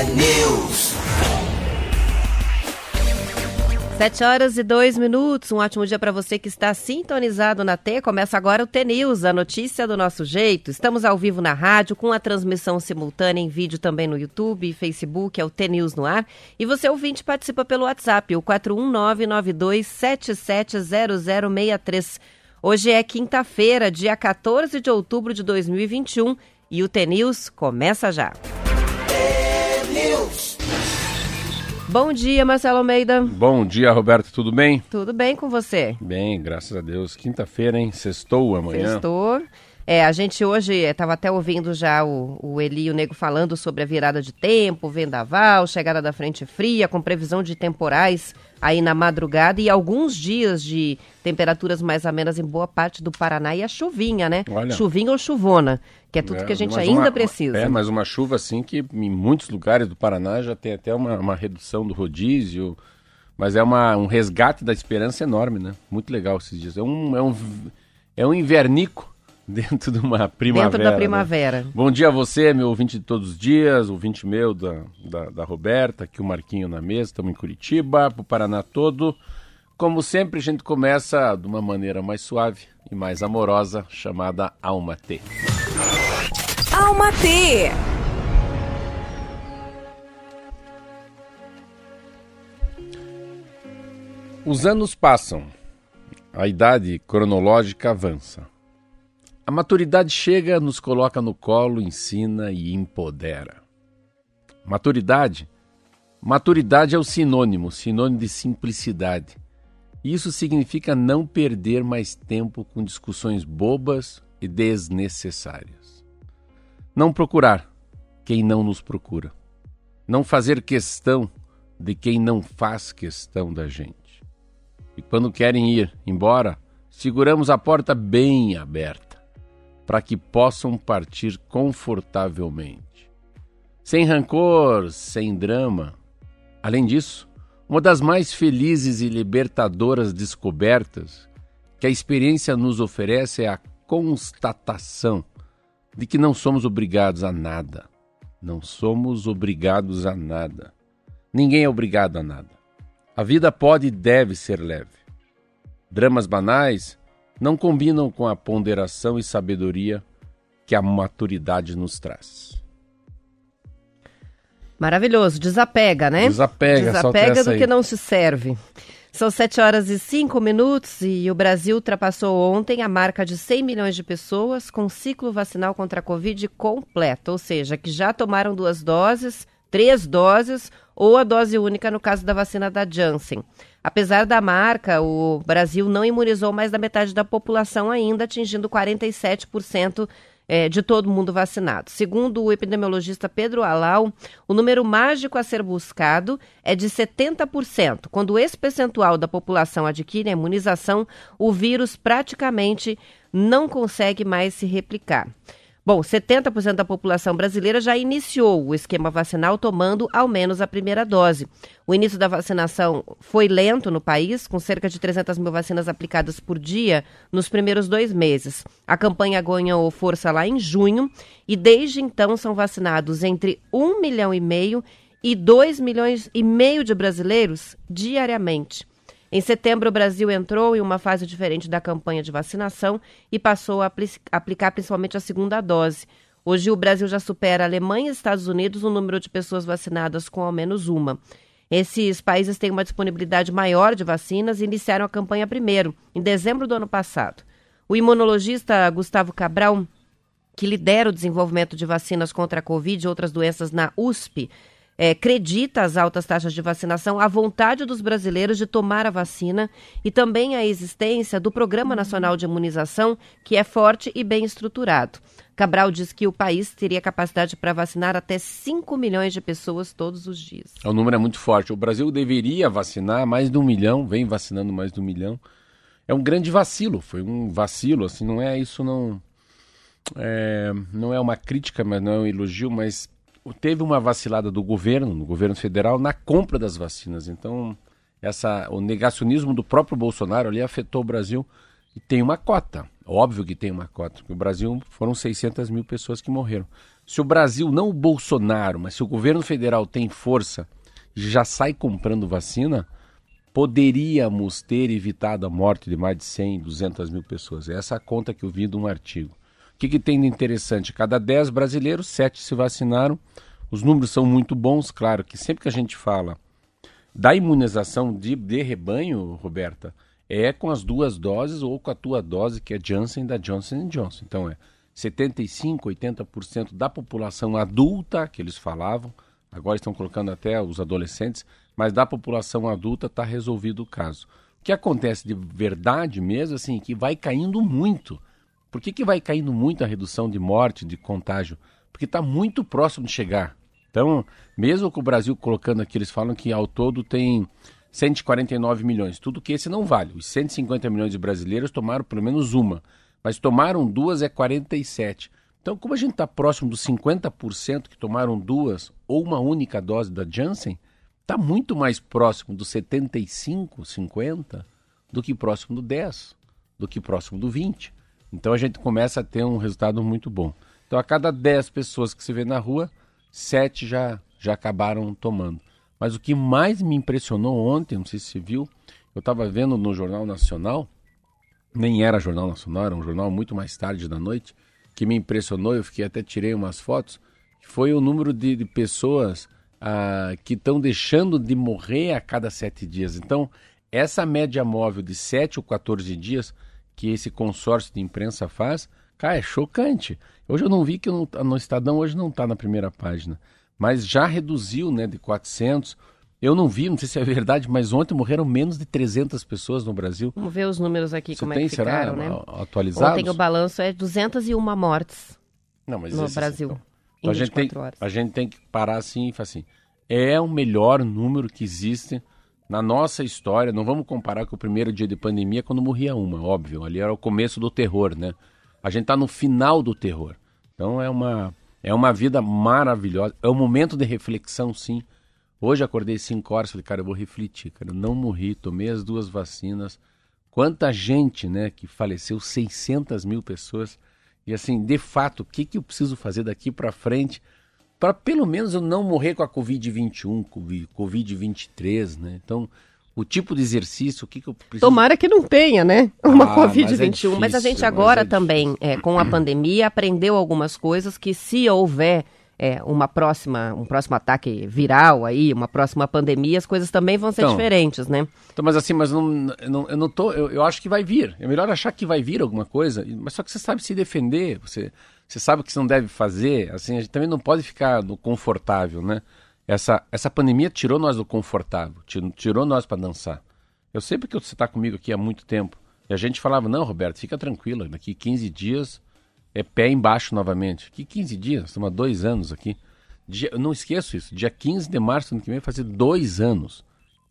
T-News. Sete horas e dois minutos. Um ótimo dia para você que está sintonizado na T. Começa agora o T-News, a notícia do nosso jeito. Estamos ao vivo na rádio, com a transmissão simultânea em vídeo também no YouTube e Facebook, é o T-News no ar. E você, ouvinte, participa pelo WhatsApp, o 41992770063. Hoje é quinta-feira, dia 14 de outubro de 2021 e o T-News começa já. T-News. Bom dia, Marcelo Almeida. Bom dia, Roberto, tudo bem? Tudo bem com você? Bem, graças a Deus. Quinta-feira, hein? Sextou amanhã. Sextou. É, a gente hoje estava até ouvindo já o, o Eli e o Nego falando sobre a virada de tempo, vendaval, chegada da frente fria, com previsão de temporais aí na madrugada e alguns dias de temperaturas mais amenas em boa parte do Paraná e a chuvinha, né? Olha. Chuvinha ou chuvona, que é tudo que a gente mas ainda uma- precisa. É, mas uma chuva assim que em muitos lugares do Paraná já tem até uma, uma redução do rodízio, mas é uma, um resgate da esperança enorme, né? Muito legal esses dias. É um, é um, é um invernico dentro de uma primavera. Dentro da né? primavera. Bom dia a você, meu ouvinte de todos os dias, ouvinte meu da, da, da Roberta, aqui o Marquinho na mesa, estamos em Curitiba, para o Paraná todo. Como sempre, a gente começa de uma maneira mais suave e mais amorosa, chamada Alma T. Alma T. Os anos passam, a idade cronológica avança. A maturidade chega, nos coloca no colo, ensina e empodera. Maturidade? Maturidade é o sinônimo, sinônimo de simplicidade. Isso significa não perder mais tempo com discussões bobas e desnecessárias. Não procurar quem não nos procura. Não fazer questão de quem não faz questão da gente. E quando querem ir embora, seguramos a porta bem aberta, para que possam partir confortavelmente. Sem rancor, sem drama. Além disso, uma das mais felizes e libertadoras descobertas que a experiência nos oferece é a constatação de que não somos obrigados a nada. Não somos obrigados a nada. Ninguém é obrigado a nada. A vida pode e deve ser leve. Dramas banais não combinam com a ponderação e sabedoria que a maturidade nos traz. Maravilhoso, desapega, né? Desapega, Desapega do que não se serve. São 7 horas e 5 minutos e o Brasil ultrapassou ontem a marca de 100 milhões de pessoas com ciclo vacinal contra a Covid completo, ou seja, que já tomaram duas doses, três doses ou a dose única no caso da vacina da Janssen. Apesar da marca, o Brasil não imunizou mais da metade da população ainda, atingindo 47% eh, de todo mundo vacinado. Segundo o epidemiologista Pedro Alau, o número mágico a ser buscado é de 70%. Quando esse percentual da população adquire a imunização, o vírus praticamente não consegue mais se replicar. Bom, 70% da população brasileira já iniciou o esquema vacinal tomando ao menos a primeira dose. O início da vacinação foi lento no país, com cerca de 300 mil vacinas aplicadas por dia nos primeiros dois meses. A campanha ganhou força lá em junho e desde então são vacinados entre 1 milhão e meio e 2 milhões e meio de brasileiros diariamente. Em setembro, o Brasil entrou em uma fase diferente da campanha de vacinação e passou a apli- aplicar principalmente a segunda dose. Hoje, o Brasil já supera a Alemanha e Estados Unidos no número de pessoas vacinadas com ao menos uma. Esses países têm uma disponibilidade maior de vacinas e iniciaram a campanha primeiro, em dezembro do ano passado. O imunologista Gustavo Cabral que lidera o desenvolvimento de vacinas contra a Covid e outras doenças na USP, é, acredita as altas taxas de vacinação à vontade dos brasileiros de tomar a vacina e também a existência do Programa Nacional de Imunização, que é forte e bem estruturado. Cabral diz que o país teria capacidade para vacinar até 5 milhões de pessoas todos os dias. O número é muito forte. O Brasil deveria vacinar mais de um milhão, vem vacinando mais de um milhão. É um grande vacilo, foi um vacilo, assim, não é isso, não é, não é uma crítica, mas não é um elogio, mas teve uma vacilada do governo, no governo federal, na compra das vacinas. Então, essa, o negacionismo do próprio Bolsonaro ali afetou o Brasil e tem uma cota. Óbvio que tem uma cota, porque o Brasil foram 600 mil pessoas que morreram. Se o Brasil, não o Bolsonaro, mas se o governo federal tem força e já sai comprando vacina, poderíamos ter evitado a morte de mais de 100, 200 mil pessoas. Essa é a conta que eu vi de um artigo que, que tem de interessante? Cada 10 brasileiros, 7 se vacinaram. Os números são muito bons, claro que sempre que a gente fala da imunização de, de rebanho, Roberta, é com as duas doses ou com a tua dose, que é Janssen da Johnson Johnson. Então é 75, 80% da população adulta, que eles falavam, agora estão colocando até os adolescentes, mas da população adulta está resolvido o caso. O que acontece de verdade mesmo, assim, que vai caindo muito. Por que, que vai caindo muito a redução de morte, de contágio? Porque está muito próximo de chegar. Então, mesmo com o Brasil colocando aqui, eles falam que ao todo tem 149 milhões. Tudo que esse não vale. Os 150 milhões de brasileiros tomaram pelo menos uma. Mas tomaram duas é 47. Então, como a gente está próximo dos 50% que tomaram duas ou uma única dose da Janssen, está muito mais próximo do 75, 50 do que próximo do 10, do que próximo do 20. Então a gente começa a ter um resultado muito bom. Então a cada 10 pessoas que se vê na rua, 7 já, já acabaram tomando. Mas o que mais me impressionou ontem, não sei se você viu, eu estava vendo no Jornal Nacional, nem era Jornal Nacional, era um jornal muito mais tarde da noite, que me impressionou, eu fiquei até tirei umas fotos, foi o número de, de pessoas ah, que estão deixando de morrer a cada sete dias. Então, essa média móvel de 7 ou 14 dias que esse consórcio de imprensa faz, cara, é chocante. Hoje eu não vi que no, no Estadão hoje não está na primeira página, mas já reduziu, né, de 400. Eu não vi, não sei se é verdade, mas ontem morreram menos de 300 pessoas no Brasil. Vamos ver os números aqui, Você como tem, é que ficaram, será, né? atualizados? Ontem o balanço é 201 mortes não, mas no Brasil. então, Em a, gente tem, 24 horas. a gente tem que parar assim e falar assim, é o melhor número que existe na nossa história. Não vamos comparar com o primeiro dia de pandemia quando morria uma, óbvio. Ali era o começo do terror, né? A gente está no final do terror. Então é uma, é uma vida maravilhosa. É um momento de reflexão, sim. Hoje acordei 5 horas, falei, cara, eu vou refletir, cara. Não morri, tomei as duas vacinas. Quanta gente, né, que faleceu, 600 mil pessoas. E assim, de fato, o que, que eu preciso fazer daqui para frente para pelo menos eu não morrer com a Covid-21, Covid- Covid-23, né? Então, o tipo de exercício, o que, que eu preciso... Tomara que não tenha, né? Uma Ah, mas é Covid-21. Mas, a difícil, gente mas agora é também, é, com a pandemia, aprendeu algumas coisas que se houver é, uma próxima, um próximo ataque viral aí, uma próxima pandemia, as coisas também vão ser Então, diferentes, né? Então, mas assim, mas não, eu não, eu não tô. Eu, eu acho que vai vir. É melhor achar que vai vir alguma coisa, mas só que você sabe se defender, você, você sabe o que você não deve fazer. Assim, a gente também não pode ficar no confortável, né? Essa, essa pandemia tirou nós do confortável, tirou, tirou nós para dançar. Eu sei porque você está comigo aqui há muito tempo. E a gente falava, não, Roberto, fica tranquilo, daqui 15 dias é pé embaixo novamente. Que 15 dias? Estamos há dois anos aqui. Dia, não esqueço isso. Dia 15 de março do ano que vem vai fazer dois anos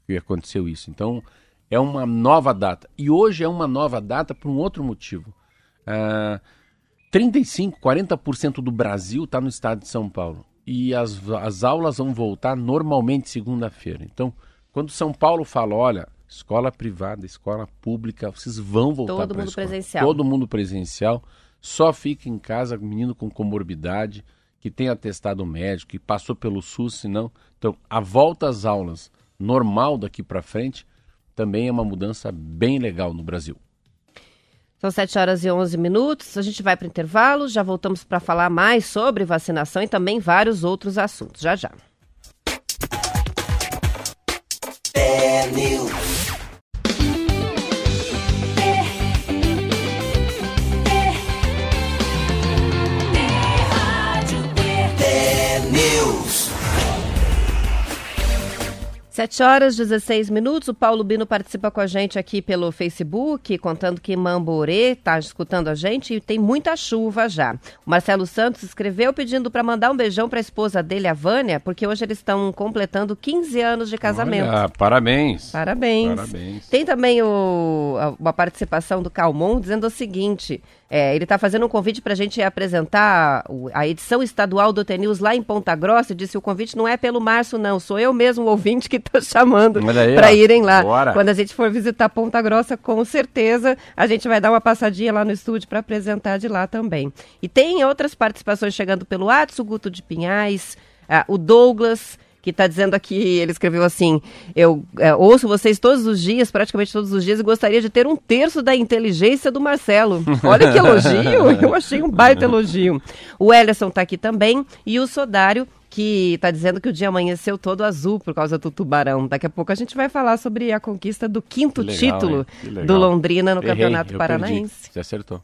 que aconteceu isso. Então, é uma nova data. E hoje é uma nova data por um outro motivo. Ah, 35, 40% do Brasil está no estado de São Paulo. E as, as aulas vão voltar normalmente segunda-feira. Então, quando São Paulo fala, olha, escola privada, escola pública, vocês vão voltar Todo mundo escola. presencial. Todo mundo presencial. Só fica em casa menino com comorbidade, que tem atestado médico, que passou pelo SUS, senão. Então, a volta às aulas normal daqui para frente também é uma mudança bem legal no Brasil. São 7 horas e 11 minutos. A gente vai para o intervalo. Já voltamos para falar mais sobre vacinação e também vários outros assuntos. Já já. 7 horas 16 minutos. O Paulo Bino participa com a gente aqui pelo Facebook, contando que Mamborê está escutando a gente e tem muita chuva já. O Marcelo Santos escreveu pedindo para mandar um beijão para a esposa dele, a Vânia, porque hoje eles estão completando 15 anos de casamento. Olha, parabéns. Parabéns. Parabéns. Tem também o, a, uma participação do Calmon dizendo o seguinte: é, ele está fazendo um convite para a gente apresentar a edição estadual do TNews lá em Ponta Grossa. Disse o convite não é pelo Márcio, não. Sou eu mesmo, o ouvinte, que estou chamando para irem lá. Bora. Quando a gente for visitar Ponta Grossa, com certeza a gente vai dar uma passadinha lá no estúdio para apresentar de lá também. E tem outras participações chegando pelo o Guto de Pinhais, ah, o Douglas que está dizendo aqui, ele escreveu assim, eu é, ouço vocês todos os dias, praticamente todos os dias, e gostaria de ter um terço da inteligência do Marcelo. Olha que elogio, eu achei um baita elogio. O Ellison está aqui também, e o Sodário, que está dizendo que o dia amanheceu todo azul por causa do tubarão. Daqui a pouco a gente vai falar sobre a conquista do quinto legal, título do Londrina no Errei, Campeonato Paranaense. perdi. Você acertou.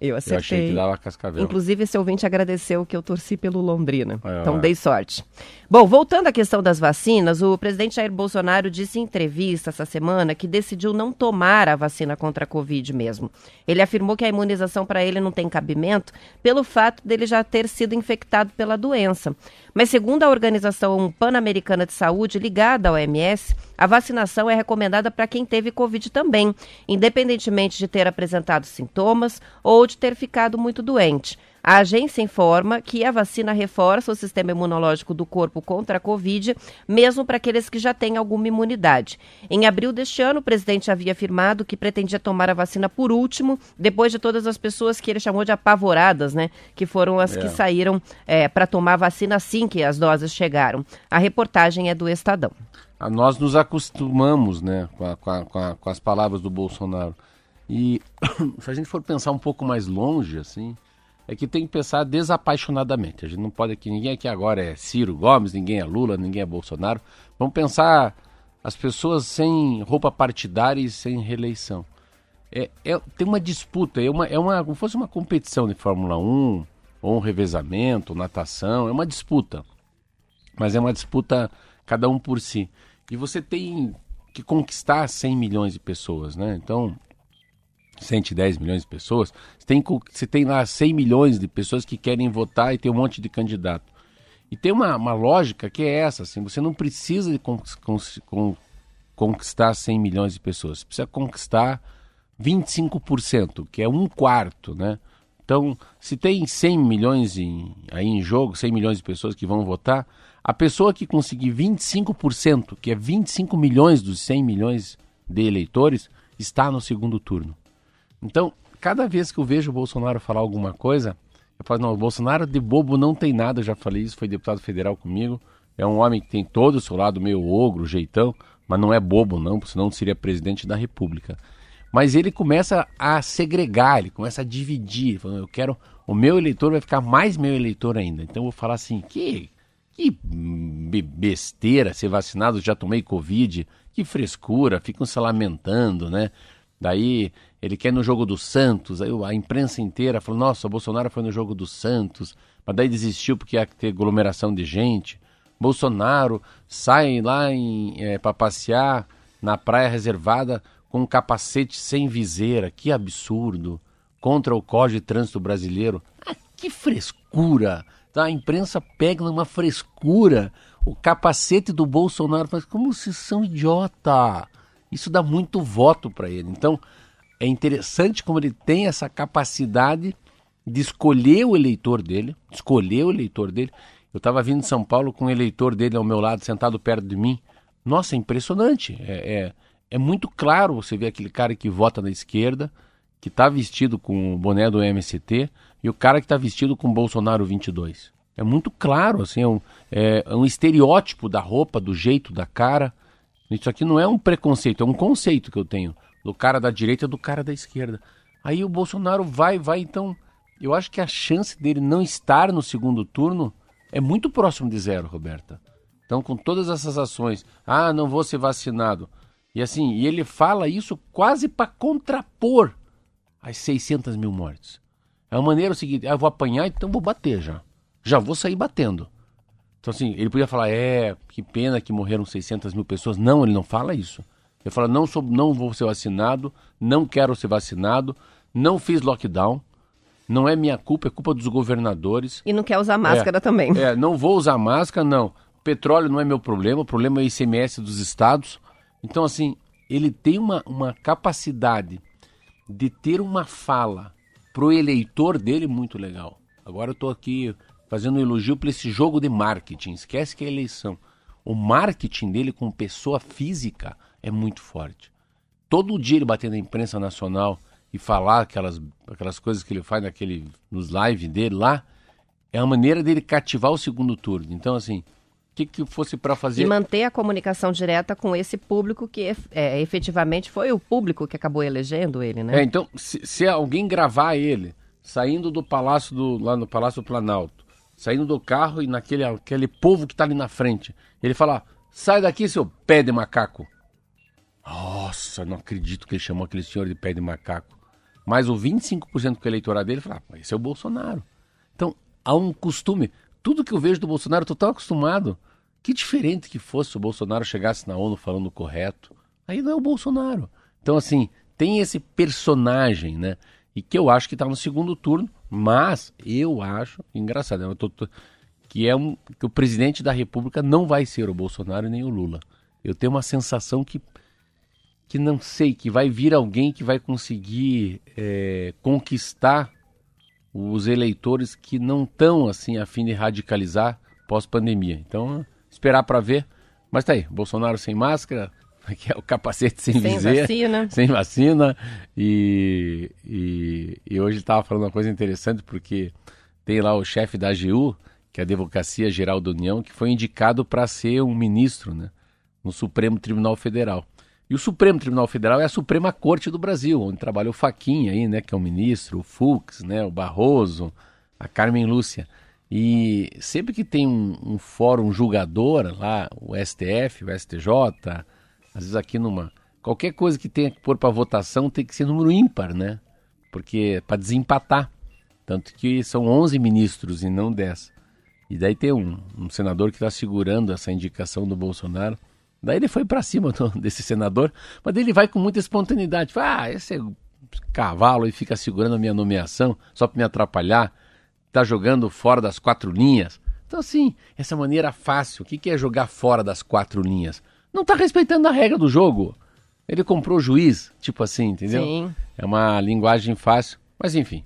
Eu Eu achei acertei. que dava cascavel. Inclusive, esse ouvinte agradeceu que eu torci pelo Londrina. É, então, é. dei sorte. Bom, voltando à questão das vacinas, o presidente Jair Bolsonaro disse em entrevista essa semana que decidiu não tomar a vacina contra a Covid mesmo. Ele afirmou que a imunização para ele não tem cabimento pelo fato dele já ter sido infectado pela doença. Mas, segundo a Organização Pan-Americana de Saúde, ligada à OMS, a vacinação é recomendada para quem teve Covid também, independentemente de ter apresentado sintomas ou de ter ficado muito doente. A agência informa que a vacina reforça o sistema imunológico do corpo contra a Covid, mesmo para aqueles que já têm alguma imunidade. Em abril deste ano, o presidente havia afirmado que pretendia tomar a vacina por último, depois de todas as pessoas que ele chamou de apavoradas, né? Que foram as que saíram para tomar a vacina assim que as doses chegaram. A reportagem é do Estadão. Ah, Nós nos acostumamos né, com a- com a- com as palavras do Bolsonaro. E se a gente for pensar um pouco mais longe, assim, é que tem que pensar desapaixonadamente. A gente não pode aqui, ninguém aqui agora é Ciro Gomes, ninguém é Lula, ninguém é Bolsonaro. Vamos pensar as pessoas sem roupa partidária e sem reeleição. É, é- tem uma disputa, é uma, é uma, como fosse uma competição de Fórmula 1, ou um revezamento, natação, é uma disputa mas é uma disputa cada um por si. E você tem que conquistar 100 milhões de pessoas, né? Então, 110 milhões de pessoas, você tem, você tem lá 100 milhões de pessoas que querem votar e tem um monte de candidato. E tem uma, uma lógica que é essa, assim, você não precisa de con- con- con- conquistar 100 milhões de pessoas, você precisa conquistar 25%, que é um quarto, né? Então, se tem 100 milhões em- aí em jogo, 100 milhões de pessoas que vão votar, a pessoa que conseguir 25%, que é 25 milhões dos 100 milhões de eleitores, está no segundo turno. Então, cada vez que eu vejo o Bolsonaro falar alguma coisa, eu falo, não, o Bolsonaro de bobo não tem nada, eu já falei isso, foi deputado federal comigo, é um homem que tem todo o seu lado meio ogro, jeitão, mas não é bobo não, senão não seria presidente da república. Mas ele começa a segregar, ele começa a dividir, ele fala, eu quero, o meu eleitor vai ficar mais meu eleitor ainda, então eu vou falar assim, que, que be- besteira ser vacinado, já tomei Covid, que frescura, ficam se lamentando, né? Daí ele quer no jogo do Santos, aí a imprensa inteira falou: nossa, o Bolsonaro foi no jogo do Santos, mas daí desistiu porque ia ter aglomeração de gente. Bolsonaro sai lá para passear na praia reservada com um capacete sem viseira, que absurdo, contra o Código de Trânsito Brasileiro. Ah, que frescura! Tá? A imprensa pega numa frescura o capacete do Bolsonaro, mas como vocês são idiota! Isso dá muito voto para ele. Então, é interessante como ele tem essa capacidade de escolher o eleitor dele, escolher o eleitor dele. Eu estava vindo de São Paulo com o eleitor dele ao meu lado, sentado perto de mim. Nossa, é impressionante. É, é, é muito claro você ver aquele cara que vota na esquerda, que está vestido com o boné do MST, e o cara que está vestido com Bolsonaro 22. É muito claro, assim, é um, é, é um estereótipo da roupa, do jeito, da cara. Isso aqui não é um preconceito, é um conceito que eu tenho do cara da direita e do cara da esquerda. Aí o Bolsonaro vai, vai, então. Eu acho que a chance dele não estar no segundo turno é muito próximo de zero, Roberta. Então, com todas essas ações, ah, não vou ser vacinado. E assim, e ele fala isso quase para contrapor as 600 mil mortes. É uma maneira seguinte, ah, eu vou apanhar, então vou bater já. Já vou sair batendo. Então, assim, ele podia falar, é, que pena que morreram 600 mil pessoas. Não, ele não fala isso. Ele fala, não, sou, não vou ser vacinado, não quero ser vacinado, não fiz lockdown, não é minha culpa, é culpa dos governadores. E não quer usar máscara é, também. É, não vou usar máscara, não. Petróleo não é meu problema, o problema é o ICMS dos estados. Então, assim, ele tem uma, uma capacidade de ter uma fala pro eleitor dele muito legal. Agora eu estou aqui fazendo um elogio para esse jogo de marketing. Esquece que é eleição. O marketing dele com pessoa física é muito forte. Todo dia ele bater na imprensa nacional e falar aquelas, aquelas coisas que ele faz naquele, nos lives dele lá, é a maneira dele cativar o segundo turno. Então, assim, que, que fosse para fazer. E manter a comunicação direta com esse público que é, efetivamente foi o público que acabou elegendo ele, né? É, então, se, se alguém gravar ele saindo do palácio do, lá no Palácio do Planalto, saindo do carro e naquele aquele povo que está ali na frente, ele falar: sai daqui, seu pé de macaco. Nossa, não acredito que ele chamou aquele senhor de pé de macaco. Mas o 25% do eleitorado dele fala: ah, esse é o Bolsonaro. Então, há um costume. Tudo que eu vejo do Bolsonaro, eu estou tão acostumado. Que diferente que fosse se o Bolsonaro chegasse na ONU falando correto. Aí não é o Bolsonaro. Então, assim, tem esse personagem, né? E que eu acho que está no segundo turno, mas eu acho, engraçado, eu tô, tô, que é um, que o presidente da República não vai ser o Bolsonaro nem o Lula. Eu tenho uma sensação que, que não sei, que vai vir alguém que vai conseguir é, conquistar os eleitores que não estão assim a fim de radicalizar pós-pandemia. Então, esperar para ver. Mas tá aí, Bolsonaro sem máscara, que é o capacete sem, sem viseira, vacina. sem vacina. E, e, e hoje estava falando uma coisa interessante, porque tem lá o chefe da AGU, que é a Advocacia Geral da União, que foi indicado para ser um ministro né, no Supremo Tribunal Federal. E o Supremo Tribunal Federal é a Suprema Corte do Brasil, onde trabalha o Faquinha aí, né, que é o ministro, o Fux, né, o Barroso, a Carmen Lúcia. E sempre que tem um, um fórum julgador lá, o STF, o STJ, às vezes aqui numa. Qualquer coisa que tenha que pôr para votação tem que ser número ímpar, né? Porque para desempatar. Tanto que são 11 ministros e não 10. E daí tem um, um senador que está segurando essa indicação do Bolsonaro. Daí ele foi para cima do, desse senador, mas ele vai com muita espontaneidade. Fala, ah, esse é cavalo e fica segurando a minha nomeação só para me atrapalhar está jogando fora das quatro linhas. Então, assim, essa maneira fácil, o que, que é jogar fora das quatro linhas? Não está respeitando a regra do jogo. Ele comprou o juiz, tipo assim, entendeu? Sim. É uma linguagem fácil, mas enfim,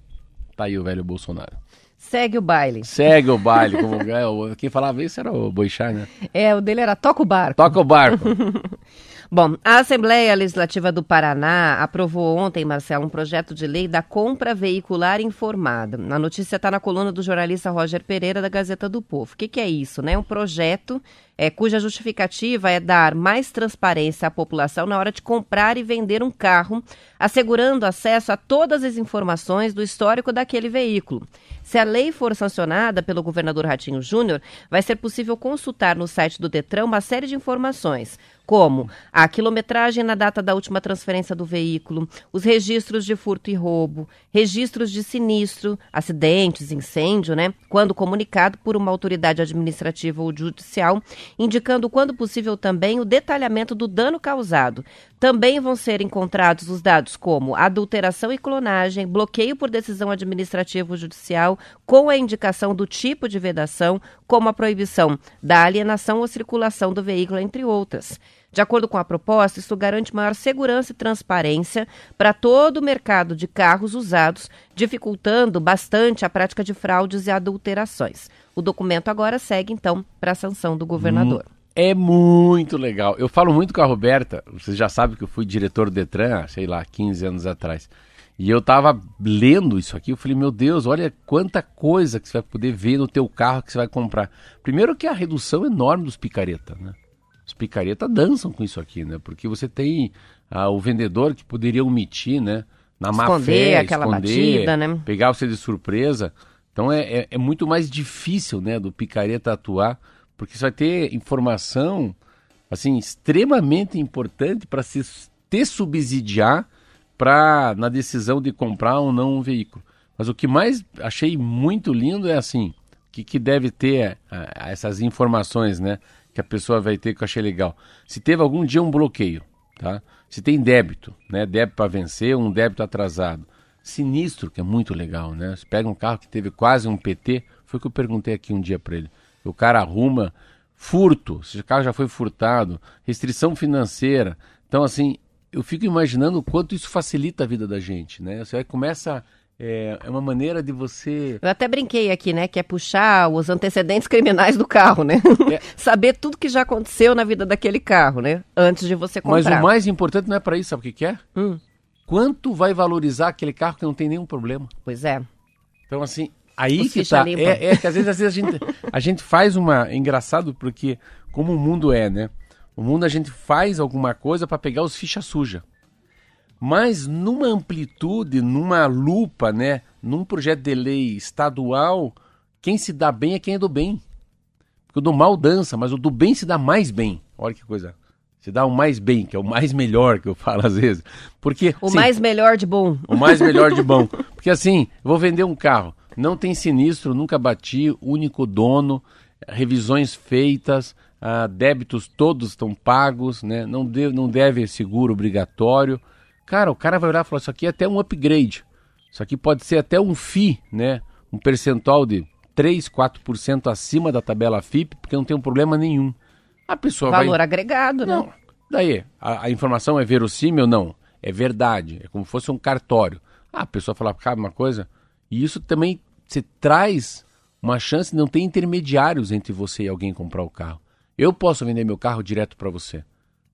tá aí o velho Bolsonaro. Segue o baile. Segue o baile. Como, é, quem falava isso era o Boixá, né? É, o dele era toca o barco. Toca o barco. Bom, a Assembleia Legislativa do Paraná aprovou ontem, Marcelo, um projeto de lei da compra veicular informada. A notícia está na coluna do jornalista Roger Pereira, da Gazeta do Povo. O que, que é isso? Né? Um projeto é, cuja justificativa é dar mais transparência à população na hora de comprar e vender um carro, assegurando acesso a todas as informações do histórico daquele veículo. Se a lei for sancionada pelo governador Ratinho Júnior, vai ser possível consultar no site do Detran uma série de informações como a quilometragem na data da última transferência do veículo, os registros de furto e roubo, registros de sinistro, acidentes, incêndio, né? Quando comunicado por uma autoridade administrativa ou judicial, indicando quando possível também o detalhamento do dano causado. Também vão ser encontrados os dados como adulteração e clonagem, bloqueio por decisão administrativa ou judicial, com a indicação do tipo de vedação, como a proibição da alienação ou circulação do veículo, entre outras. De acordo com a proposta, isso garante maior segurança e transparência para todo o mercado de carros usados, dificultando bastante a prática de fraudes e adulterações. O documento agora segue, então, para a sanção do governador. Hum, é muito legal. Eu falo muito com a Roberta, vocês já sabem que eu fui diretor do Detran, sei lá, 15 anos atrás. E eu tava lendo isso aqui, eu falei, meu Deus, olha quanta coisa que você vai poder ver no teu carro que você vai comprar. Primeiro que a redução enorme dos picareta, né? Os picareta dançam com isso aqui, né? Porque você tem ah, o vendedor que poderia omitir, né? Na esconder má fé, aquela esconder, batida, né? pegar você de surpresa. Então é, é, é, muito mais difícil, né, do picareta atuar, porque você vai ter informação, assim, extremamente importante para se te subsidiar para na decisão de comprar ou não um veículo. Mas o que mais achei muito lindo é assim, que, que deve ter a, a essas informações, né? Que a pessoa vai ter que eu achei legal. Se teve algum dia um bloqueio, tá? Se tem débito, né? Débito para vencer, um débito atrasado. Sinistro, que é muito legal, né? Você pega um carro que teve quase um PT, foi o que eu perguntei aqui um dia para ele. O cara arruma furto, se o carro já foi furtado, restrição financeira. Então, assim, eu fico imaginando o quanto isso facilita a vida da gente, né? Você começa é, uma maneira de você. Eu até brinquei aqui, né? Que é puxar os antecedentes criminais do carro, né? É. Saber tudo que já aconteceu na vida daquele carro, né? Antes de você comprar. Mas o mais importante não é para isso, sabe o que, que é? Hum. Quanto vai valorizar aquele carro que não tem nenhum problema? Pois é. Então, assim, aí Os que tá. É, é, que às vezes, às vezes a, gente, a gente faz uma. É engraçado, porque como o mundo é, né? O mundo a gente faz alguma coisa para pegar os fichas sujas mas numa amplitude, numa lupa, né, num projeto de lei estadual, quem se dá bem é quem é do bem. Porque o do mal dança, mas o do bem se dá mais bem. Olha que coisa. Se dá o mais bem, que é o mais melhor que eu falo às vezes. Porque o assim, mais melhor de bom. O mais melhor de bom. Porque assim, vou vender um carro, não tem sinistro, nunca bati, único dono, revisões feitas, ah, débitos todos estão pagos, né? Não, de, não deve seguro obrigatório. Cara, o cara vai olhar e falar, isso aqui é até um upgrade. Isso aqui pode ser até um FI, né? Um percentual de 3, 4% acima da tabela FIP, porque não tem um problema nenhum. A pessoa Valor vai... agregado, né? Não. Daí, a, a, informação é verossímil? Não. É verdade. É como se fosse um cartório. Ah, a pessoa fala, cabe uma coisa. E isso também se traz uma chance de não ter intermediários entre você e alguém comprar o carro. Eu posso vender meu carro direto para você.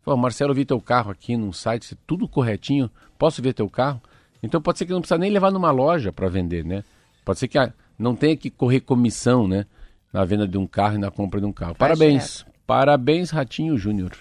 Pô, Marcelo, vi teu carro aqui num site, tudo corretinho, posso ver teu carro? Então pode ser que não precisa nem levar numa loja para vender, né? Pode ser que não tenha que correr comissão, né? Na venda de um carro e na compra de um carro. Parabéns. Parabéns, Ratinho Júnior.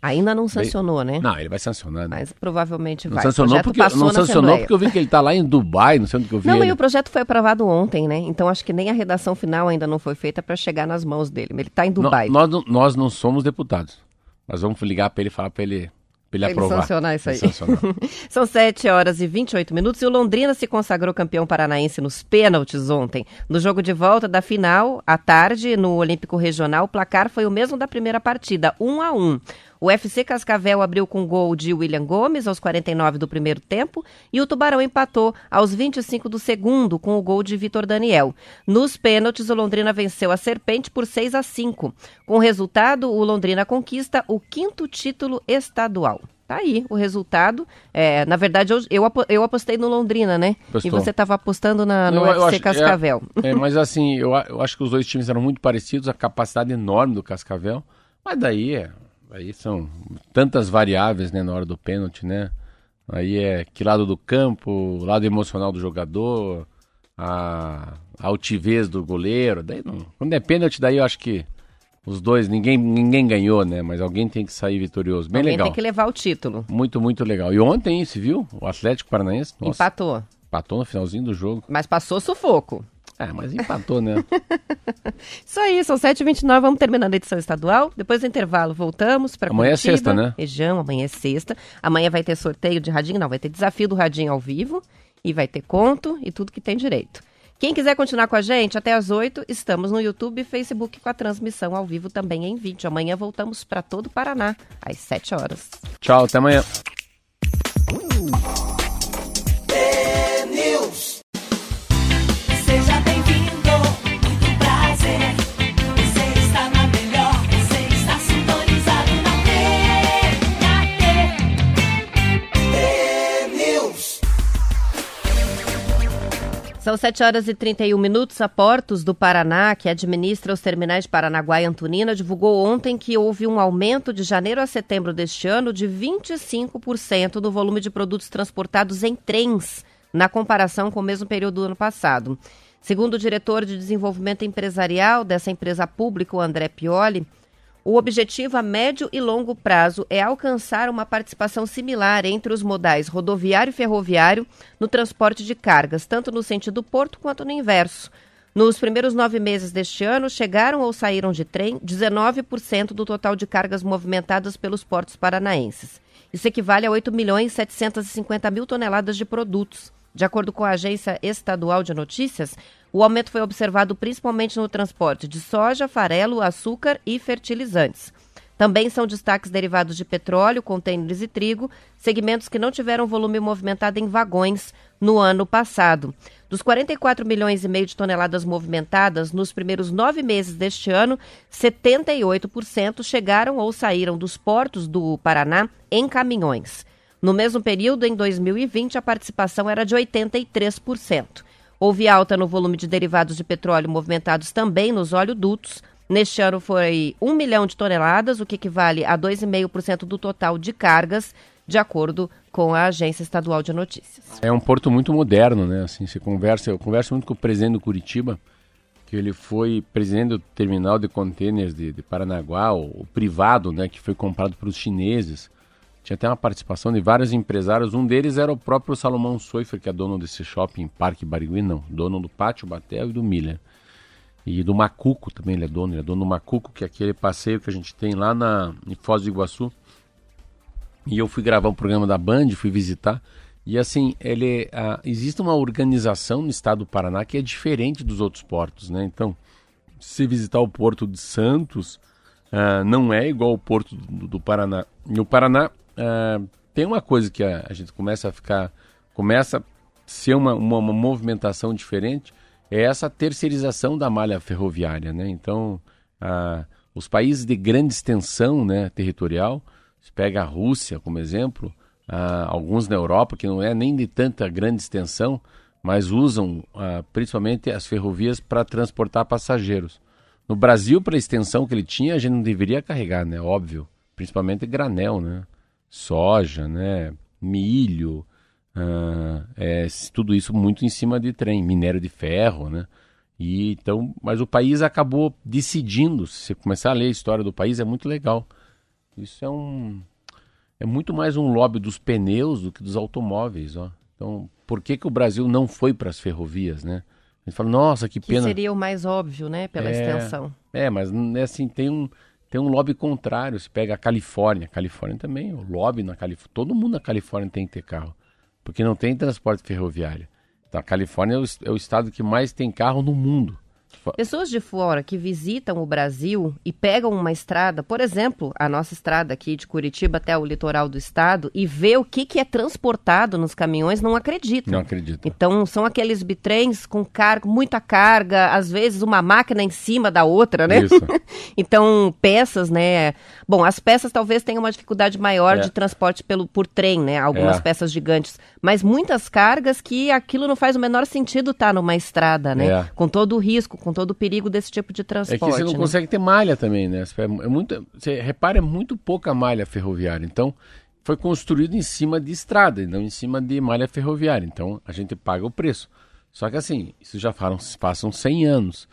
Ainda não sancionou, né? Não, ele vai sancionar. Né? Mas provavelmente não vai. Sancionou porque, não sancionou porque eu vi que ele está lá em Dubai, não sei onde que eu vi. Não, ele. e o projeto foi aprovado ontem, né? Então acho que nem a redação final ainda não foi feita para chegar nas mãos dele. Ele está em Dubai. No, nós, nós não somos deputados. Nós vamos ligar para ele e falar para ele ele, ele aprovar. sancionar isso aí. Sancionar. São 7 horas e 28 minutos e o Londrina se consagrou campeão paranaense nos pênaltis ontem. No jogo de volta da final, à tarde, no Olímpico Regional, o placar foi o mesmo da primeira partida, 1 a 1. O FC Cascavel abriu com gol de William Gomes aos 49 do primeiro tempo e o Tubarão empatou aos 25 do segundo com o gol de Vitor Daniel. Nos pênaltis, o Londrina venceu a Serpente por 6 a 5. Com o resultado, o Londrina conquista o quinto título estadual. Tá aí o resultado. É, na verdade, eu, eu, eu apostei no Londrina, né? E você estava apostando na, no UFC acho, Cascavel. É, é, mas assim, eu, eu acho que os dois times eram muito parecidos, a capacidade enorme do Cascavel. Mas daí é, Aí são tantas variáveis né, na hora do pênalti, né? Aí é que lado do campo, lado emocional do jogador, a, a altivez do goleiro. Daí não, quando é pênalti, daí eu acho que os dois, ninguém, ninguém ganhou, né? Mas alguém tem que sair vitorioso. Bem alguém legal. tem que levar o título. Muito, muito legal. E ontem, você viu? O Atlético Paranaense. Nossa, Empatou. Empatou no finalzinho do jogo. Mas passou sufoco. É, mas empatou, né? Isso aí, são 7h29, vamos terminando a edição estadual. Depois do intervalo, voltamos para Amanhã Curitiba, é sexta, né? Região, amanhã é sexta. Amanhã vai ter sorteio de radinho, não, vai ter desafio do radinho ao vivo. E vai ter conto e tudo que tem direito. Quem quiser continuar com a gente, até às 8, estamos no YouTube e Facebook com a transmissão ao vivo também em vídeo. Amanhã voltamos para todo o Paraná, às 7 horas. Tchau, até amanhã. São 7 horas e 31 minutos. A Portos do Paraná, que administra os terminais de Paranaguá e Antonina, divulgou ontem que houve um aumento de janeiro a setembro deste ano de 25% do volume de produtos transportados em trens, na comparação com o mesmo período do ano passado. Segundo o diretor de desenvolvimento empresarial dessa empresa pública, o André Pioli, o objetivo a médio e longo prazo é alcançar uma participação similar entre os modais rodoviário e ferroviário no transporte de cargas, tanto no sentido porto quanto no inverso. Nos primeiros nove meses deste ano, chegaram ou saíram de trem 19% do total de cargas movimentadas pelos portos paranaenses. Isso equivale a 8 milhões 750 mil toneladas de produtos, De acordo com a Agência Estadual de Notícias, o aumento foi observado principalmente no transporte de soja, farelo, açúcar e fertilizantes. Também são destaques derivados de petróleo, contêineres e trigo, segmentos que não tiveram volume movimentado em vagões no ano passado. Dos 44 milhões e meio de toneladas movimentadas nos primeiros nove meses deste ano, 78% chegaram ou saíram dos portos do Paraná em caminhões. No mesmo período, em 2020, a participação era de 83%. Houve alta no volume de derivados de petróleo movimentados também nos oleodutos. Neste ano foi 1 milhão de toneladas, o que equivale a 2,5% do total de cargas, de acordo com a Agência Estadual de Notícias. É um porto muito moderno, né? Assim, você conversa, eu converso muito com o presidente do Curitiba, que ele foi presidente do terminal de contêineres de, de Paranaguá, o, o, privado, né, que foi comprado pelos chineses. Tinha até uma participação de vários empresários. Um deles era o próprio Salomão Soifer, que é dono desse shopping Parque Barigui, não, dono do Pátio Batel e do Miller. E do Macuco também ele é dono, ele é dono do Macuco, que é aquele passeio que a gente tem lá na, em Foz do Iguaçu. E eu fui gravar um programa da Band, fui visitar. E assim, ele existe uma organização no estado do Paraná que é diferente dos outros portos, né? Então, se visitar o Porto de Santos, ah, não é igual o Porto do, do Paraná. E o Paraná uh, tem uma coisa que a, a, gente começa a ficar, começa a ser uma, uma, uma, movimentação diferente, é essa terceirização da malha ferroviária, né? Então, uh, os países de grande extensão né, territorial, se pega a Rússia como exemplo, uh, alguns na Europa, que não é nem de tanta grande extensão, mas usam principalmente as ferrovias para transportar passageiros. No Brasil, para a extensão que ele tinha, a gente não deveria carregar, né? Óbvio. Principalmente granel, né? Soja, né, milho, uh, é, tudo isso muito em cima de trem, minério de ferro, né? E então, mas o país acabou decidindo. Se você começar a ler a história do país, é muito legal. Isso é um é muito mais um lobby dos pneus do que dos automóveis, ó. Então, por que, que o Brasil não foi para as ferrovias, né? A gente fala, nossa, que pena. Que seria o mais óbvio, né, pela é, extensão. É, mas né, assim tem um tem um lobby contrário. Se pega a Califórnia, a Califórnia também, o lobby na Califórnia, todo mundo na Califórnia tem que ter carro, porque não tem transporte ferroviário. Então a Califórnia é o, é o estado que mais tem carro no mundo. Pessoas de fora que visitam o Brasil e pegam uma estrada, por exemplo, a nossa estrada aqui de Curitiba até o litoral do estado, e vê o que, que é transportado nos caminhões, não acreditam. Não acreditam. Então, são aqueles bitrens com carga, muita carga, às vezes uma máquina em cima da outra, né? Isso. então, peças, né? Bom, as peças talvez tenham uma dificuldade maior é. de transporte pelo, por trem, né? Algumas é. peças gigantes. Mas muitas cargas que aquilo não faz o menor sentido estar tá numa estrada, né? É. Com todo o risco, com todo o perigo desse tipo de transporte. É que você não né? consegue ter malha também, né? É muito, você repara, é muito pouca malha ferroviária. Então, foi construído em cima de estrada, não em cima de malha ferroviária. Então, a gente paga o preço. Só que assim, isso já falam, passam 100 anos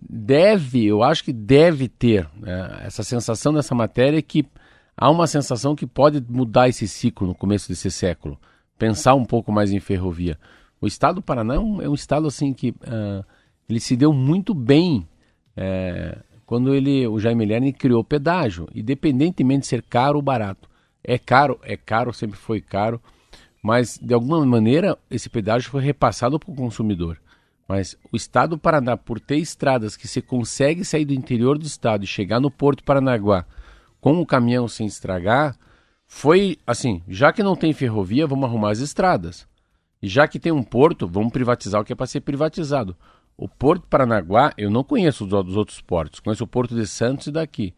deve, eu acho que deve ter né, essa sensação dessa matéria que há uma sensação que pode mudar esse ciclo no começo desse século, pensar um pouco mais em ferrovia. O estado do Paraná é um, é um estado assim que uh, ele se deu muito bem é, quando ele, o Jaime Lerner criou o pedágio, independentemente de ser caro ou barato. É caro, é caro, sempre foi caro, mas de alguma maneira esse pedágio foi repassado para o consumidor. Mas o estado do Paraná, por ter estradas que você consegue sair do interior do estado e chegar no Porto Paranaguá com o caminhão sem estragar, foi assim: já que não tem ferrovia, vamos arrumar as estradas. E já que tem um porto, vamos privatizar o que é para ser privatizado. O Porto Paranaguá, eu não conheço os dos outros portos, conheço o Porto de Santos e daqui.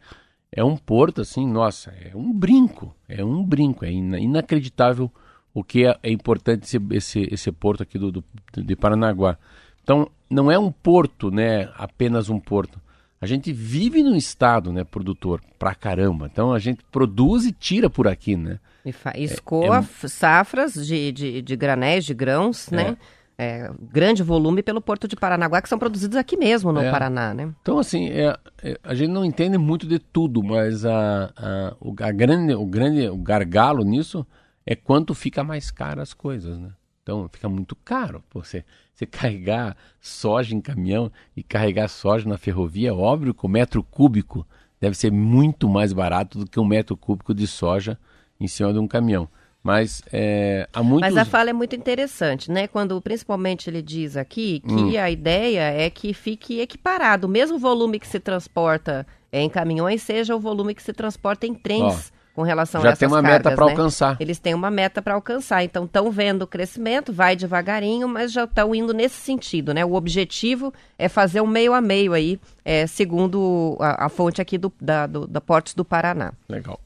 É um porto assim, nossa, é um brinco, é um brinco, é inacreditável o que é, é importante esse, esse, esse porto aqui do, do, de Paranaguá. Então, não é um porto, né, apenas um porto. A gente vive num estado, né, produtor, pra caramba. Então, a gente produz e tira por aqui, né? E escoa é, é... safras de, de, de, granéis, de grãos, né? É, grande volume pelo Porto de Paranaguá, que são produzidos aqui mesmo no é. Paraná, né? Então, assim, é, é, a gente não entende muito de tudo, mas a, a, o, a grande, o grande o gargalo nisso é quanto fica mais caro as coisas, né? Então fica muito caro. Você, você carregar soja em caminhão e carregar soja na ferrovia, óbvio que o metro cúbico deve ser muito mais barato do que um metro cúbico de soja em cima de um caminhão. Mas é, há muitos... Mas a fala é muito interessante, né? Quando principalmente ele diz aqui que Hum. a ideia é que fique equiparado. O mesmo volume que se transporta é, em caminhões seja o volume que se transporta em trens com relação a já essas tem uma cargas, meta para né? alcançar. Eles têm uma meta para alcançar. Então estão vendo o crescimento, vai devagarinho, mas já estão indo nesse sentido, né? O objetivo é fazer um meio a meio aí, é, segundo a, a fonte aqui do, da, do, da Portos do Paraná. Legal.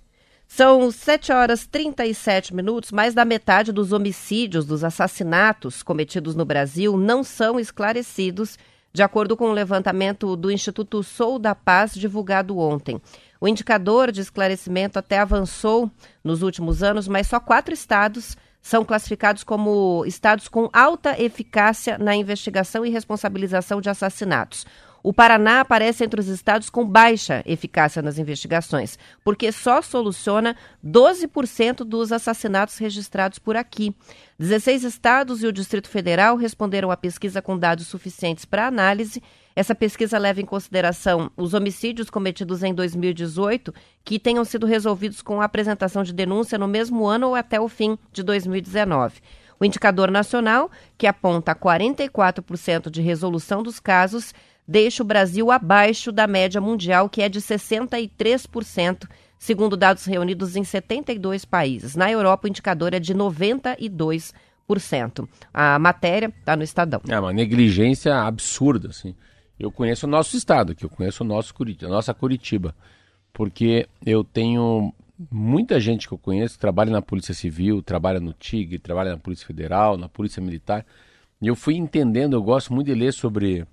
São 7 horas 37 minutos. Mais da metade dos homicídios, dos assassinatos cometidos no Brasil não são esclarecidos, de acordo com o levantamento do Instituto Sou da Paz divulgado ontem. O indicador de esclarecimento até avançou nos últimos anos, mas só quatro estados são classificados como estados com alta eficácia na investigação e responsabilização de assassinatos. O Paraná aparece entre os estados com baixa eficácia nas investigações, porque só soluciona 12% dos assassinatos registrados por aqui. 16 estados e o Distrito Federal responderam à pesquisa com dados suficientes para análise. Essa pesquisa leva em consideração os homicídios cometidos em 2018 que tenham sido resolvidos com a apresentação de denúncia no mesmo ano ou até o fim de 2019. O indicador nacional, que aponta 44% de resolução dos casos, deixa o Brasil abaixo da média mundial, que é de 63%, segundo dados reunidos em 72 países. Na Europa, o indicador é de 92%. A matéria está no Estadão. É uma negligência absurda, assim. Eu conheço o nosso estado aqui, eu conheço o nosso Curitiba, a nossa Curitiba, porque eu tenho muita gente que eu conheço que trabalha na Polícia Civil, trabalha no TIG, trabalha na Polícia Federal, na Polícia Militar, e eu fui entendendo, eu gosto muito de ler sobre,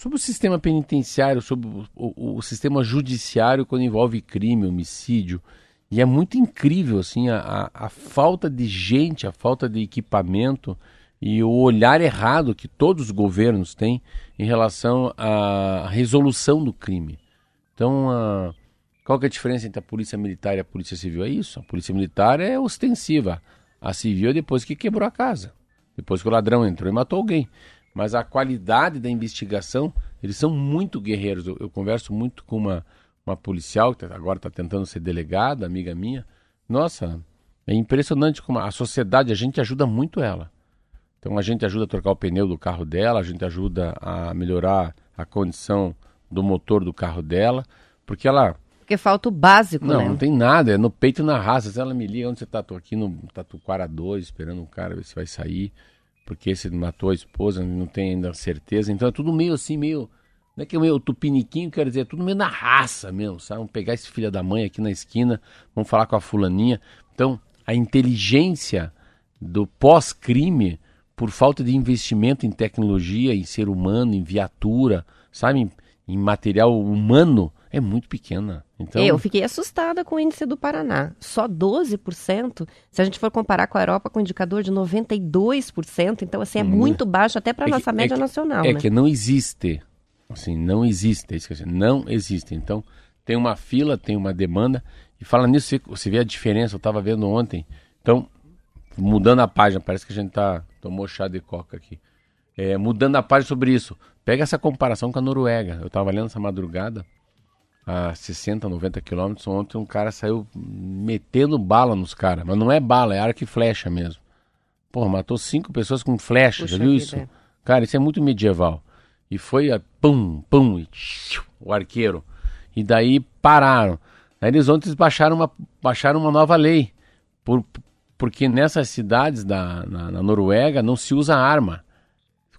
sobre o sistema penitenciário, sobre o, o, o sistema judiciário quando envolve crime, homicídio, e é muito incrível, assim, a, a, falta de gente, a falta de equipamento, e o olhar errado que todos os governos têm em relação à resolução do crime. Então, a, qual é a diferença entre a polícia militar e a polícia civil? É isso. A polícia militar é ostensiva. A civil é depois que quebrou a casa. Depois que o ladrão entrou e matou alguém. Mas a qualidade da investigação, eles são muito guerreiros. Eu, eu converso muito com uma, uma policial, que agora está tentando ser delegada, amiga minha. Nossa, é impressionante como a sociedade, a gente ajuda muito ela. Então a gente ajuda a trocar o pneu do carro dela, a gente ajuda a melhorar a condição do motor do carro dela, porque ela. Porque falta o básico, Não, né? não tem nada, é no peito e na raça. Se ela me liga, onde você tá? Tô aqui no Tatuquara 2, esperando um cara ver se vai sair, porque esse matou a esposa, não tem ainda certeza. Então é tudo meio assim, meio. Não é que é meio tupiniquinho, quer dizer, é tudo meio na raça mesmo, sabe? Vamos pegar esse filho da mãe aqui na esquina, vamos falar com a fulaninha. Então, a inteligência do pós-crime por falta de investimento em tecnologia, em ser humano, em viatura, sabe, em material humano, é muito pequena. Então, Eu fiquei assustada com o índice do Paraná. Só 12%. Se a gente for comparar com a Europa, com um indicador de 92%. Então, assim, é muito baixo até para a Hum. é que- nossa é média que- nacional, é né? que não existe, assim, não existe, é que não existe. Então, tem uma fila, tem uma demanda, e fala nisso, você- você vê a diferença, eu estava vendo ontem. Então, mudando a página, parece que a gente tá tomou chá de coca aqui. É, mudando a página sobre isso, pega essa comparação com a Noruega. Eu estava lendo essa madrugada, a 60, 90 quilômetros, ontem um cara saiu metendo bala nos caras, mas não é bala, é arco e flecha mesmo. Porra, matou cinco pessoas com flecha, Puxa já viu isso? é. Cara, isso é muito medieval. E foi a pum, pum, e tchiu, o arqueiro. E daí pararam. Aí eles ontem baixaram uma, baixaram uma nova lei. Por, porque nessas cidades da, na, na Noruega não se usa arma.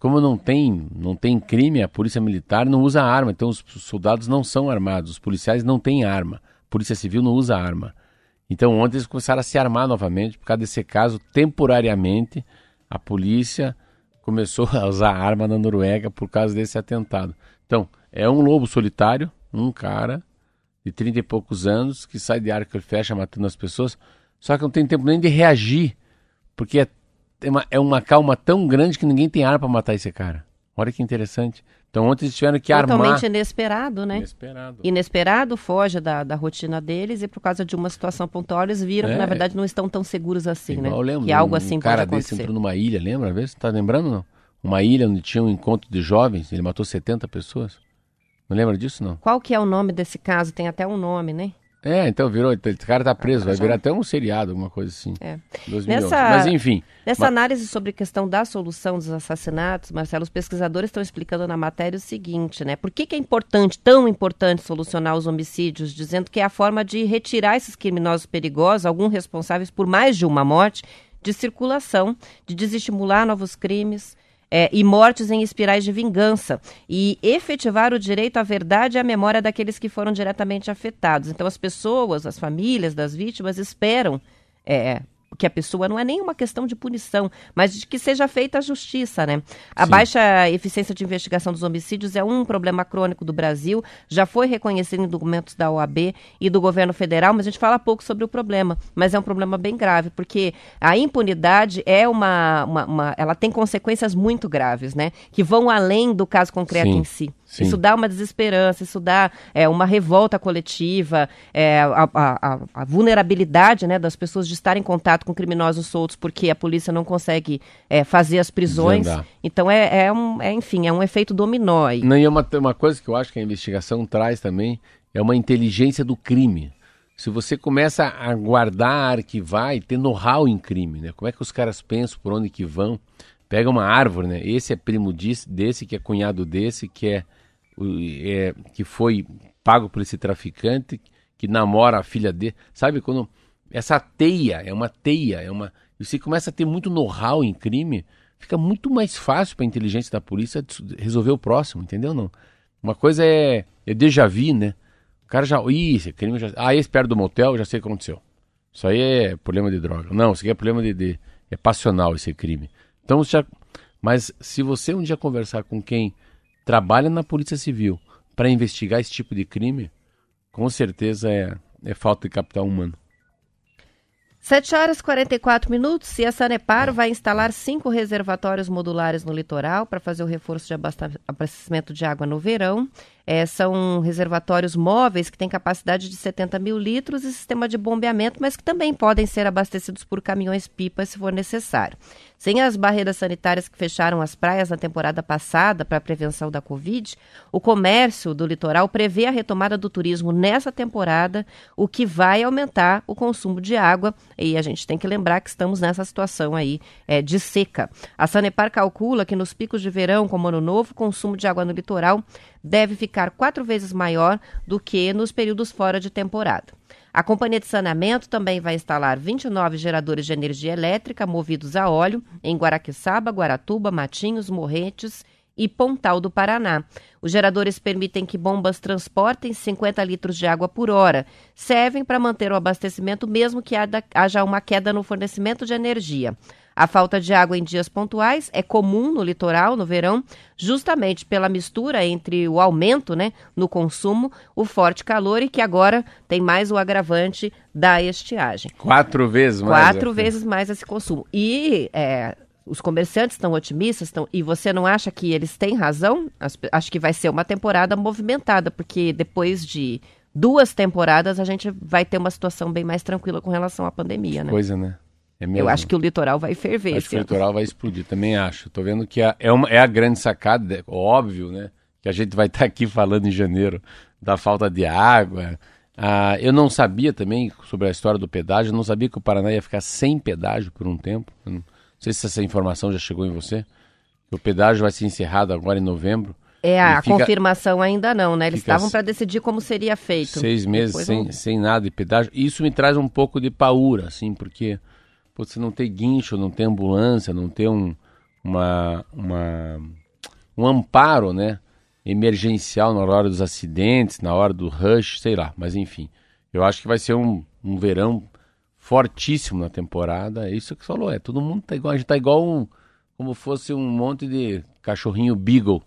Como não tem, não tem crime, a polícia militar não usa arma. Então os soldados não são armados, os policiais não têm arma. A polícia civil não usa arma. Então ontem eles começaram a se armar novamente por causa desse caso. Temporariamente, a polícia começou a usar arma na Noruega por causa desse atentado. Então, é um lobo solitário, um cara de 30 e poucos anos que sai de arco e flecha matando as pessoas, só que não tem tempo nem de reagir, porque é, é uma, é uma calma tão grande que ninguém tem arma para matar esse cara. Olha que interessante. Então ontem eles tiveram que Totalmente armar. inesperado, né? Inesperado. Inesperado, foge da, da rotina deles e por causa de uma situação pontual eles viram que É. na verdade não estão tão seguros assim, né? Eu lembro, que algo um assim cara pode desse acontecer. entrou numa ilha, lembra? Às vezes, tá lembrando não? Uma ilha onde tinha um encontro de jovens, ele matou 70 pessoas. Não lembra disso não? Qual que é o nome desse caso? Tem até um nome, né? É, então virou. Esse cara tá preso, vai virar até um seriado, alguma coisa assim. É. Nessa-. Mas enfim. Nessa Ma- análise sobre a questão da solução dos assassinatos, Marcelo, os pesquisadores estão explicando na matéria o seguinte, né? Por que, que é importante, tão importante, solucionar os homicídios, dizendo que é a forma de retirar esses criminosos perigosos, alguns responsáveis por mais de uma morte, de circulação, de desestimular novos crimes. É, e mortes em espirais de vingança, e efetivar o direito à verdade e à memória daqueles que foram diretamente afetados. Então, as pessoas, as famílias das vítimas esperam é, que a pessoa não é nem uma questão de punição, mas de que seja feita a justiça, né? A Sim. baixa eficiência de investigação dos homicídios é um problema crônico do Brasil, já foi reconhecido em documentos da OAB e do governo federal, mas a gente fala pouco sobre o problema, mas é um problema bem grave, porque a impunidade é uma, uma- uma- ela tem consequências muito graves, né? Que vão além do caso concreto Sim, em si. Sim. Isso dá uma desesperança, isso dá é, uma revolta coletiva, é, a, a- a- vulnerabilidade né, das pessoas de estar em contato com criminosos soltos porque a polícia não consegue é, fazer as prisões. Desandar. Então é, é um, é, enfim, é um efeito dominó aí. Não, e é uma, uma coisa que eu acho que a investigação traz também é uma inteligência do crime. Se você começa a guardar, arquivar e ter know-how em crime, né? Como é que os caras pensam, por onde que vão? Pega uma árvore, né? Esse é primo disso, desse, que é cunhado desse, que é, é que foi pago por esse traficante, que namora a filha dele. Sabe quando essa teia é uma teia, é uma. Você começa a ter muito know-how em crime, fica muito mais fácil para a inteligência da polícia resolver o próximo, entendeu? Não. Uma coisa é, é déjà vu, né? O cara já. Ih, esse crime já. Ah, esse perto do motel, já sei o que aconteceu. Isso aí é problema de droga. Não, isso aqui é problema de. de- é passional esse crime. Então, já. Mas se você um dia conversar com quem trabalha na Polícia Civil para investigar esse tipo de crime, com certeza é, é falta de capital humano. 7 horas e 44 minutos e a Sanepar vai instalar cinco reservatórios modulares no litoral para fazer o reforço de abastecimento de água no verão. É, são reservatórios móveis que têm capacidade de 70 mil litros e sistema de bombeamento, mas que também podem ser abastecidos por caminhões-pipa se for necessário. Sem as barreiras sanitárias que fecharam as praias na temporada passada para a prevenção da Covid, o comércio do litoral prevê a retomada do turismo nessa temporada, o que vai aumentar o consumo de água. E a gente tem que lembrar que estamos nessa situação aí é, de seca. A Sanepar calcula que nos picos de verão, como ano novo, o consumo de água no litoral deve ficar quatro vezes maior do que nos períodos fora de temporada. A companhia de saneamento também vai instalar 29 geradores de energia elétrica movidos a óleo em Guaraqueçaba, Guaratuba, Matinhos, Morretes e Pontal do Paraná. Os geradores permitem que bombas transportem 50 litros de água por hora. Servem para manter o abastecimento mesmo que haja uma queda no fornecimento de energia. A falta de água em dias pontuais é comum no litoral no verão, justamente pela mistura entre o aumento né, no consumo, o forte calor e que agora tem mais o agravante da estiagem. Quatro vezes mais. Quatro né? vezes mais esse consumo. E é, os comerciantes estão otimistas, estão, e você não acha que eles têm razão? As acho que vai ser uma temporada movimentada, porque depois de duas temporadas a gente vai ter uma situação bem mais tranquila com relação à pandemia, né? Coisa, né? É. Eu acho que o litoral vai ferver Acho que o litoral vai explodir, também acho. Tô vendo que a- é, uma, é a grande sacada, é óbvio, né? Que a gente vai estar aqui falando em janeiro da falta de água. Ah, eu não sabia também sobre a história do pedágio, eu não sabia que o Paraná ia ficar sem pedágio por um tempo. Eu não sei se essa informação já chegou em você. O pedágio vai ser encerrado agora em novembro. É, a fica confirmação ainda não, né? Eles estavam para decidir como seria feito. seis meses Depois sem, sem nada de pedágio. Isso me traz um pouco de paura, assim, porque você não tem guincho, não tem ambulância, não tem um, uma, uma, um amparo, né? Emergencial na hora dos acidentes, na hora do rush, sei lá. Mas enfim, eu acho que vai ser um, um verão fortíssimo na temporada. É isso que você falou, é todo mundo tá igual, a gente tá igual um, como fosse um monte de cachorrinho beagle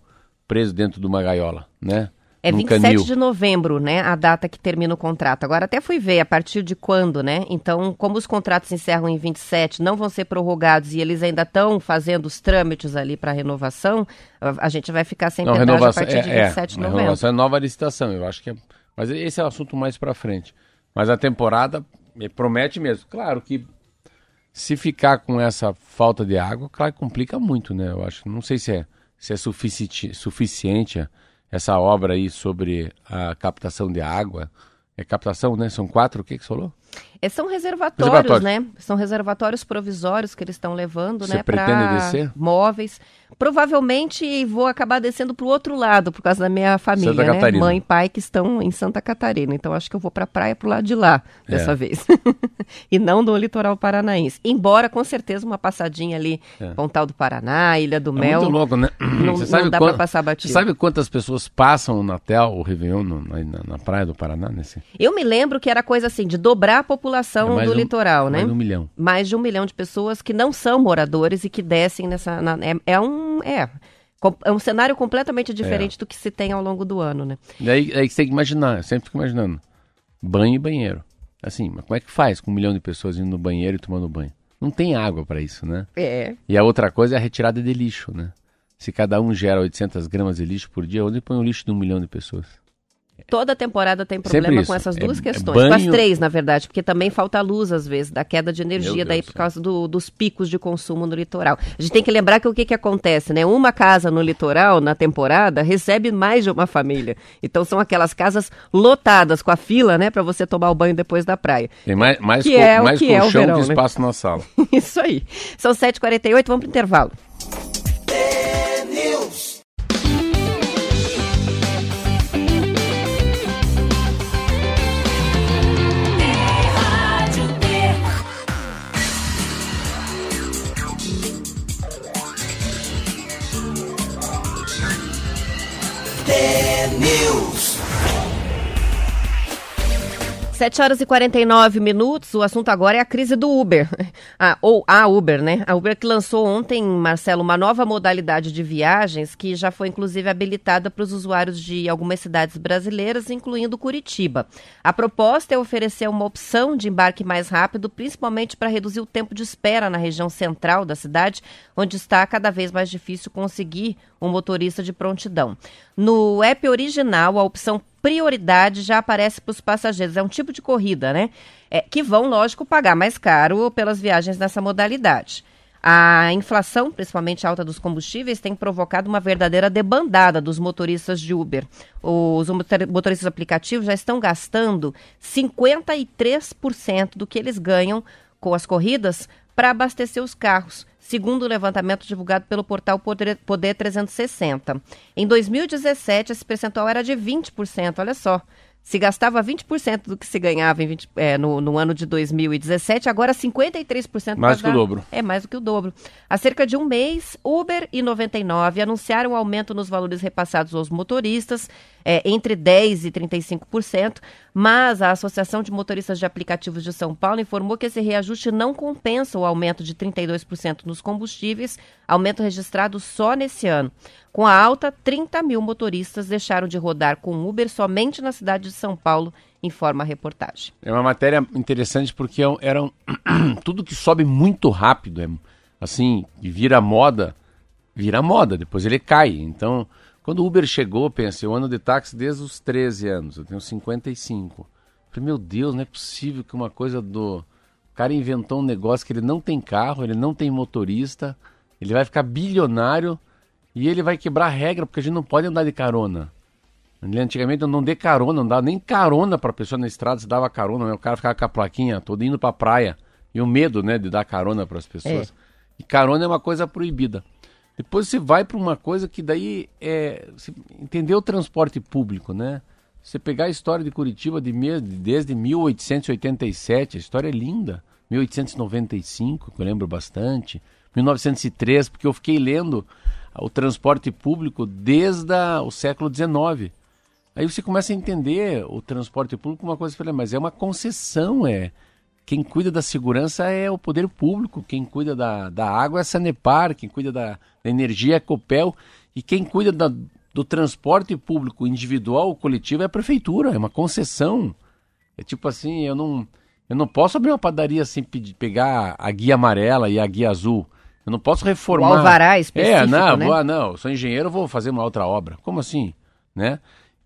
preso dentro de uma gaiola, né? É Num 27 canil. de novembro, né? A data que termina o contrato. Agora até fui ver a partir de quando, né? Então, como os contratos encerram em 27, não vão ser prorrogados e eles ainda estão fazendo os trâmites ali para renovação, a, a gente vai ficar sem Não, pedágio renovação, a partir de é, 27 de é, novembro. renovação é nova licitação, eu acho que é. Mas esse é o assunto mais pra frente. Mas a temporada promete mesmo. Claro que se ficar com essa falta de água, claro que complica muito, né? Eu acho. Não sei se é, se é suficiente, suficiente essa obra aí sobre a captação de água. É captação, né? São quatro, o que que você falou? É, são reservatórios, Reservatórios. né? São reservatórios provisórios que eles estão levando, Você né? Para móveis. Provavelmente vou acabar descendo para o outro lado, por causa da minha família, Santa né? Catarina. Mãe e pai que estão em Santa Catarina. Então acho que eu vou para a praia pro lado de lá, dessa É. vez. e não do litoral paranaense. Embora, com certeza, uma passadinha ali, É. Pontal do Paraná, Ilha do É Mel. muito louco, né? não- Você não sabe dá quan- pra passar batido. Você sabe quantas pessoas passam o Natal, o Réveillon, no- na, na- na praia do Paraná? Nesse... Eu me lembro que era coisa assim, de dobrar população É do um- litoral, né? Mais de um milhão. mais de um milhão de pessoas que não são moradores e que descem nessa. na- é, é um. É, é um cenário completamente É. diferente do que se tem ao longo do ano, né? E aí, aí você tem que imaginar, eu sempre fico imaginando. Banho e banheiro. Assim, mas como é que faz com um milhão de pessoas indo no banheiro e tomando banho? Não tem água para isso, né? É. E a outra coisa é a retirada de lixo, né? Se cada um gera 800 gramas de lixo por dia, onde põe o lixo de um milhão de pessoas? Toda temporada tem problema com essas É- duas é questões. Com as banho- três, na verdade, porque também falta luz às vezes, da queda de energia, daí por causa do- dos picos de consumo no litoral. A gente tem que lembrar que o que, que acontece, né? Uma casa no litoral, na temporada, recebe mais de uma família. Então são aquelas casas lotadas com a fila, né, para você tomar o banho depois da praia. Tem mais, mais, Que co- é o mais que é o colchão verão, que né? espaço na sala. Isso aí. São 7h48, vamos pro intervalo. News. 7 horas e 49 minutos. O assunto agora é a crise do Uber. Ah, ou a Uber, né? A Uber que lançou ontem, Marcelo, uma nova modalidade de viagens que já foi inclusive habilitada para os usuários de algumas cidades brasileiras, incluindo Curitiba. A proposta é oferecer uma opção de embarque mais rápido, principalmente para reduzir o tempo de espera na região central da cidade, onde está cada vez mais difícil conseguir um motorista de prontidão. No app original, a opção prioridade já aparece para os passageiros. É um tipo de corrida, né? É, que vão, lógico, pagar mais caro pelas viagens nessa modalidade. A inflação, principalmente alta dos combustíveis, tem provocado uma verdadeira debandada dos motoristas de Uber. Os motor- motoristas aplicativos já estão gastando 53% do que eles ganham com as corridas para abastecer os carros, segundo o levantamento divulgado pelo portal Poder, Poder 360. Em 2017, esse percentual era de 20%, olha só. Se gastava 20% do que se ganhava em 20 é, no, no ano de 2017, agora 53%. Mais que o dar- dobro. É mais do que o dobro. Há cerca de um mês, Uber e 99 anunciaram um aumento nos valores repassados aos motoristas, é, entre 10% e 35%, mas a Associação de Motoristas de Aplicativos de São Paulo informou que esse reajuste não compensa o aumento de 32% nos combustíveis, aumento registrado só nesse ano. Com a alta, 30 mil motoristas deixaram de rodar com Uber somente na cidade de São Paulo, informa a reportagem. É uma matéria interessante porque é era um- tudo que sobe muito rápido, é assim, vira moda, vira moda, depois ele cai. Então, quando o Uber chegou, pensei, eu ando de táxi desde os 13 anos, eu tenho 55. Falei, meu Deus, não é possível que uma coisa do. O cara inventou um negócio que ele não tem carro, ele não tem motorista, ele vai ficar bilionário e ele vai quebrar a regra, porque a gente não pode andar de carona. Antigamente eu não dei carona, não dava nem carona pra pessoa na estrada, se dava carona, né? O cara ficava com a plaquinha, todo indo pra praia. E o medo, né, de dar carona pras pessoas. E carona é uma coisa proibida. Depois você vai pra uma coisa que daí é. Você entendeu o transporte público, né? Você pegar a história de Curitiba de desde 1887, a história é linda. 1895, que eu lembro bastante. 1903, porque eu fiquei lendo o transporte público desde a- o século XIX. Aí você começa a entender o transporte público como uma coisa, mas é uma concessão, é. Quem cuida da segurança é o poder público, quem cuida da, da água é a Sanepar, quem cuida da, da energia é a Copel, e quem cuida da- do transporte público individual ou coletivo é a prefeitura, é uma concessão. É tipo assim, eu não, eu não posso abrir uma padaria sem pedir- pegar a guia amarela e a guia azul. Eu não posso reformar. O alvará específico, É, não, né? vou- não, eu sou engenheiro, vou fazer uma outra obra. Como assim? Né?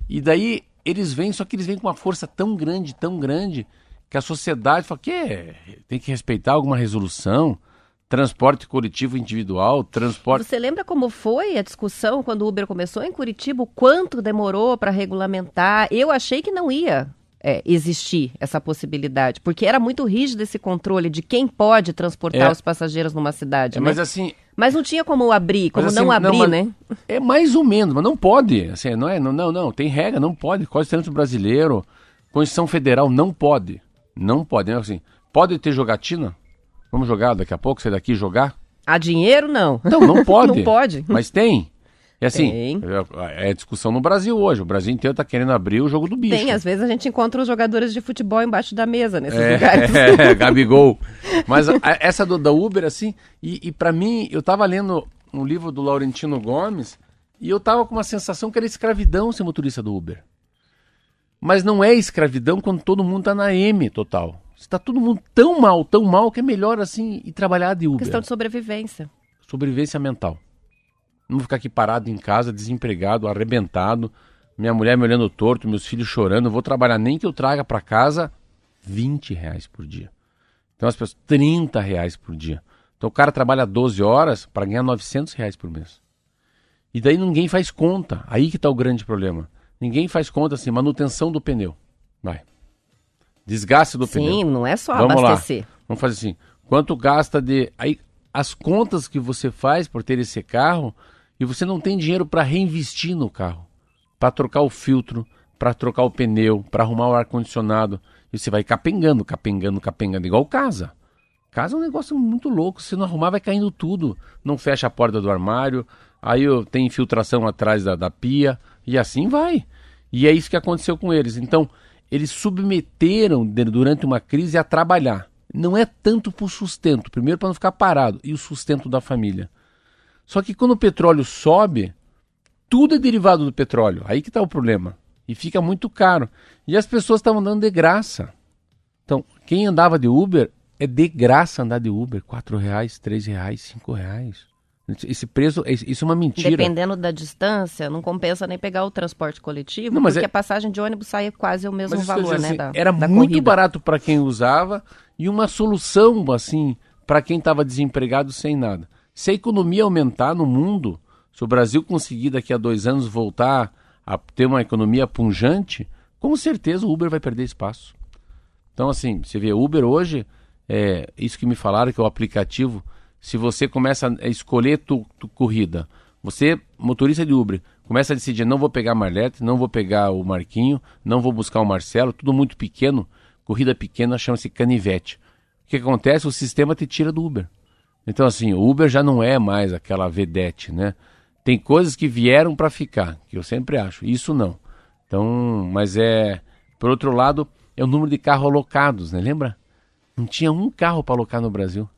E daí eles vêm, só que eles vêm com uma força tão grande, tão grande, que a sociedade fala que tem que respeitar alguma resolução, transporte coletivo individual, transporte. Você lembra como foi a discussão quando o Uber começou em Curitiba? Quanto demorou para regulamentar? Eu achei que não ia é, existir essa possibilidade? Porque era muito rígido esse controle de quem pode transportar É. os passageiros numa cidade, É, né? mas assim, Mas não tinha como abrir, como Mas, não assim, não, abrir, mas- né? É mais ou menos, mas não pode. Assim, não é, não, não, não, tem regra, não pode. Código de Trânsito Brasileiro, Constituição Federal, não pode. Não pode, né? Assim, pode ter jogatina? Vamos jogar daqui a pouco, sair daqui e jogar? A dinheiro, não. Não, não pode. Não pode. Mas tem. E assim, Tem. é, é discussão no Brasil hoje. O Brasil inteiro tá querendo abrir o jogo do bicho. Tem, às vezes a gente encontra os jogadores de futebol embaixo da mesa nesses lugares. É, Gabigol. Mas a- essa do, da Uber, assim, e, e para mim, eu tava lendo um livro do Laurentino Gomes e eu tava com uma sensação que era escravidão ser motorista do Uber. Mas não é escravidão quando todo mundo tá na M total. Está todo mundo tão mal, tão mal, que é melhor assim ir trabalhar de Uber. Questão de sobrevivência. Sobrevivência mental. Não vou ficar aqui parado em casa, desempregado, arrebentado, minha mulher me olhando torto, meus filhos chorando. Eu vou trabalhar nem que eu traga para casa 20 reais por dia. Então as pessoas, 30 reais por dia. Então o cara trabalha 12 horas para ganhar 900 reais por mês. E daí ninguém faz conta. Aí que está o grande problema. Ninguém faz conta assim, manutenção do pneu. Vai. Desgaste do pneu. Sim, não é só Vamos lá. abastecer. Vamos fazer assim. Quanto gasta de. Aí, as contas que você faz por ter esse carro e você não tem dinheiro para reinvestir no carro, para trocar o filtro, para trocar o pneu, para arrumar o ar condicionado, e você vai capengando, capengando, capengando, igual casa. Casa é um negócio muito louco. Se não arrumar, vai caindo tudo. Não fecha a porta do armário, aí tem infiltração atrás da, da pia, e assim vai. E é isso que aconteceu com eles. Então, eles submeteram durante uma crise a trabalhar. Não é tanto por sustento, primeiro para não ficar parado, e o sustento da família. Só que quando o petróleo sobe, tudo é derivado do petróleo. Aí que está o problema. E fica muito caro. E as pessoas estavam andando de graça. Então, quem andava de Uber, é de graça andar de Uber. quatro reais, três reais, cinco reais. Esse preço, isso é uma mentira. Dependendo da distância, não compensa nem pegar o transporte coletivo, Não, porque é- a passagem de ônibus sai quase o mesmo valor, né? assim, da- era da muito corrida. barato para quem usava e uma solução assim para quem estava desempregado sem nada. Se a economia aumentar no mundo, se o Brasil conseguir daqui a dois anos voltar a ter uma economia punjante, com certeza o Uber vai perder espaço. Então assim, você vê Uber hoje, é isso que me falaram que é o aplicativo. Se você começa a escolher tu, tu corrida, você motorista de Uber começa a decidir não vou pegar a Marlete, não vou pegar o Marquinho, não vou buscar o Marcelo, tudo muito pequeno, corrida pequena chama-se canivete. O que acontece? O sistema te tira do Uber. Então assim, o Uber já não é mais aquela vedete, né? Tem coisas que vieram para ficar, que eu sempre acho. Isso não. Então, mas é, por outro lado, é o número de carros alocados, né? Lembra? Não tinha um carro para alocar no Brasil,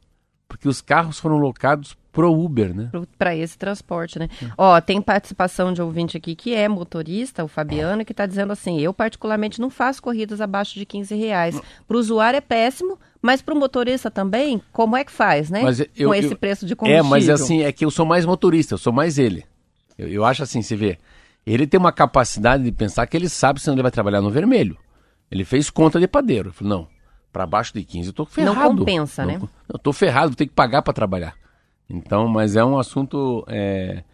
porque os carros foram locados pro Uber, né? para esse transporte, né? Ó, tem participação de ouvinte aqui que é motorista, o Fabiano, que está dizendo assim: eu particularmente não faço corridas abaixo de 15 reais. Para o usuário é péssimo, mas para o motorista também, como é que faz, né? Mas eu- Com esse eu- preço de É, combustível. mas assim, é que eu sou mais motorista, eu sou mais ele. Eu, eu acho assim, você vê, ele tem uma capacidade de pensar que ele sabe se ele vai trabalhar no vermelho. Ele fez conta de padeiro. Ele falou, não, para baixo de 15 eu tô ferrado. compensa, né? Eu tô ferrado, vou ter que pagar para trabalhar. Então, mas é um assunto é,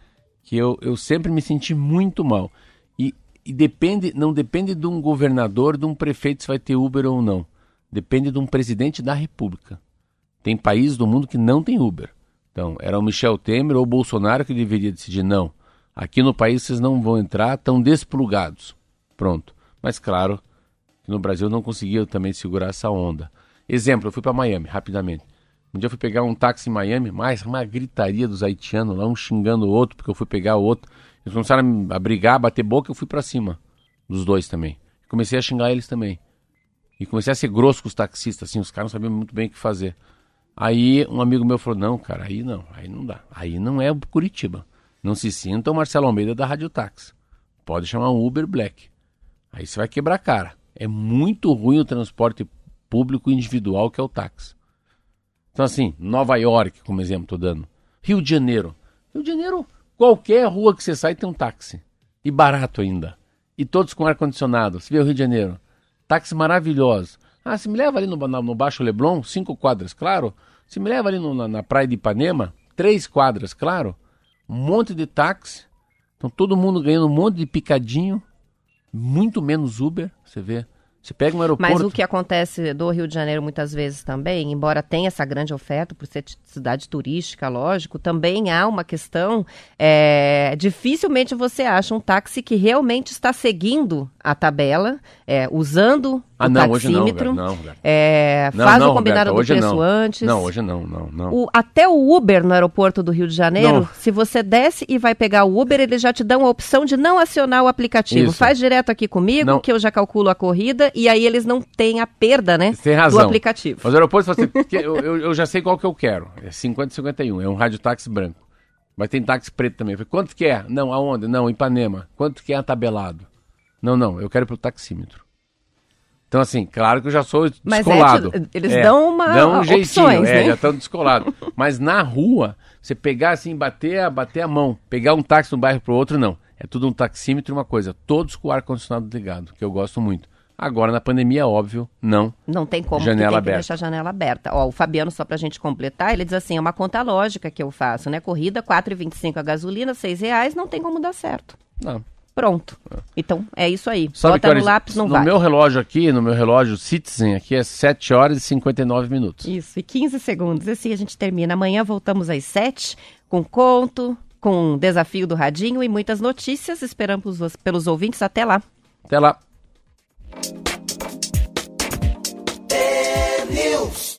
que eu, eu sempre me senti muito mal. E, e depende, não depende de um governador, de um prefeito se vai ter Uber ou não. Depende de um presidente da República. Tem países do mundo que não tem Uber. Então, era o Michel Temer ou o Bolsonaro que deveria decidir, não. Aqui no país vocês não vão entrar, estão desplugados. Pronto. Mas claro que no Brasil não conseguia também segurar essa onda. Exemplo, eu fui para Miami, rapidamente. Um dia eu fui pegar um táxi em Miami, mais uma gritaria dos haitianos lá, um xingando o outro, porque eu fui pegar o outro. Eles começaram a brigar, a bater boca, eu fui para cima dos dois também. Comecei a xingar eles também. E comecei a ser grosso com os taxistas, assim, os caras não sabiam muito bem o que fazer. Aí um amigo meu falou: não, cara, aí não, aí não dá. Aí não é o Curitiba. Não se sinta o Marcelo Almeida da Rádio Táxi. Pode chamar um Uber Black. Aí você vai quebrar a cara. É muito ruim o transporte público individual que é o táxi. Então, assim, Nova York, como exemplo, estou dando. Rio de Janeiro. Rio de Janeiro, qualquer rua que você sai tem um táxi. E barato ainda. E todos com ar-condicionado. Você vê o Rio de Janeiro. Táxi maravilhoso. Ah, se me leva ali no, no Baixo Leblon, cinco quadras, claro. Se me leva ali no- na, na praia de Ipanema, três quadras, claro. Um monte de táxi. Então todo mundo ganhando um monte de picadinho. Muito menos Uber, você vê. Você pega um aeroporto. Mas o que acontece do Rio de Janeiro muitas vezes também, embora tenha essa grande oferta por ser cidade turística, lógico, também há uma questão. É, dificilmente você acha um táxi que realmente está seguindo a tabela, é, usando ah, não, hoje não, taxímetro, Roberto, não, Roberto. é, Não, faz não, o combinado Roberto, do preço não. antes. Não, hoje não, não, não. O- até o Uber no aeroporto do Rio de Janeiro, se você desce e vai pegar o Uber, ele já te dá uma opção de não acionar o aplicativo. Isso. Faz direto aqui comigo, que eu já calculo a corrida, e aí eles não têm a perda, né? Tem razão. Do aplicativo. Mas o aeroporto, você, eu, eu, eu já sei qual que eu quero. É 50 51. É um rádio táxi branco. Mas tem táxi preto também. Falei, quanto que é? Não, aonde? Não, Ipanema. Quanto que é tabelado? Não, não, eu quero pro taxímetro. Então, assim, claro que eu já sou Mas é, descolado. eles dão uma- Dão um opções, jeitinho, é, né? já estão descolados. Mas na rua, você pegar assim, bater, a- bater a mão, pegar um táxi de um bairro pro outro, não. É tudo um taxímetro e uma coisa. Todos com o ar-condicionado ligado, que eu gosto muito. Agora, na pandemia, óbvio, não. Não tem como, Janela tem aberta. deixar a janela aberta. Ó, o Fabiano, só pra gente completar, ele diz assim, é uma conta lógica que eu faço, né? Corrida, R$ 4,25 a gasolina, 6 reais, não tem como dar certo. Não. Pronto. Então, é isso aí. Sabe Bota no lápis, não no vai. meu relógio aqui, no meu relógio Citizen aqui é 7 horas e 59 minutos. Isso, e 15 segundos. Assim a gente termina. Amanhã voltamos às 7 com conto, com um desafio do Radinho e muitas notícias. Esperamos os- pelos ouvintes. Até lá. Até lá. News.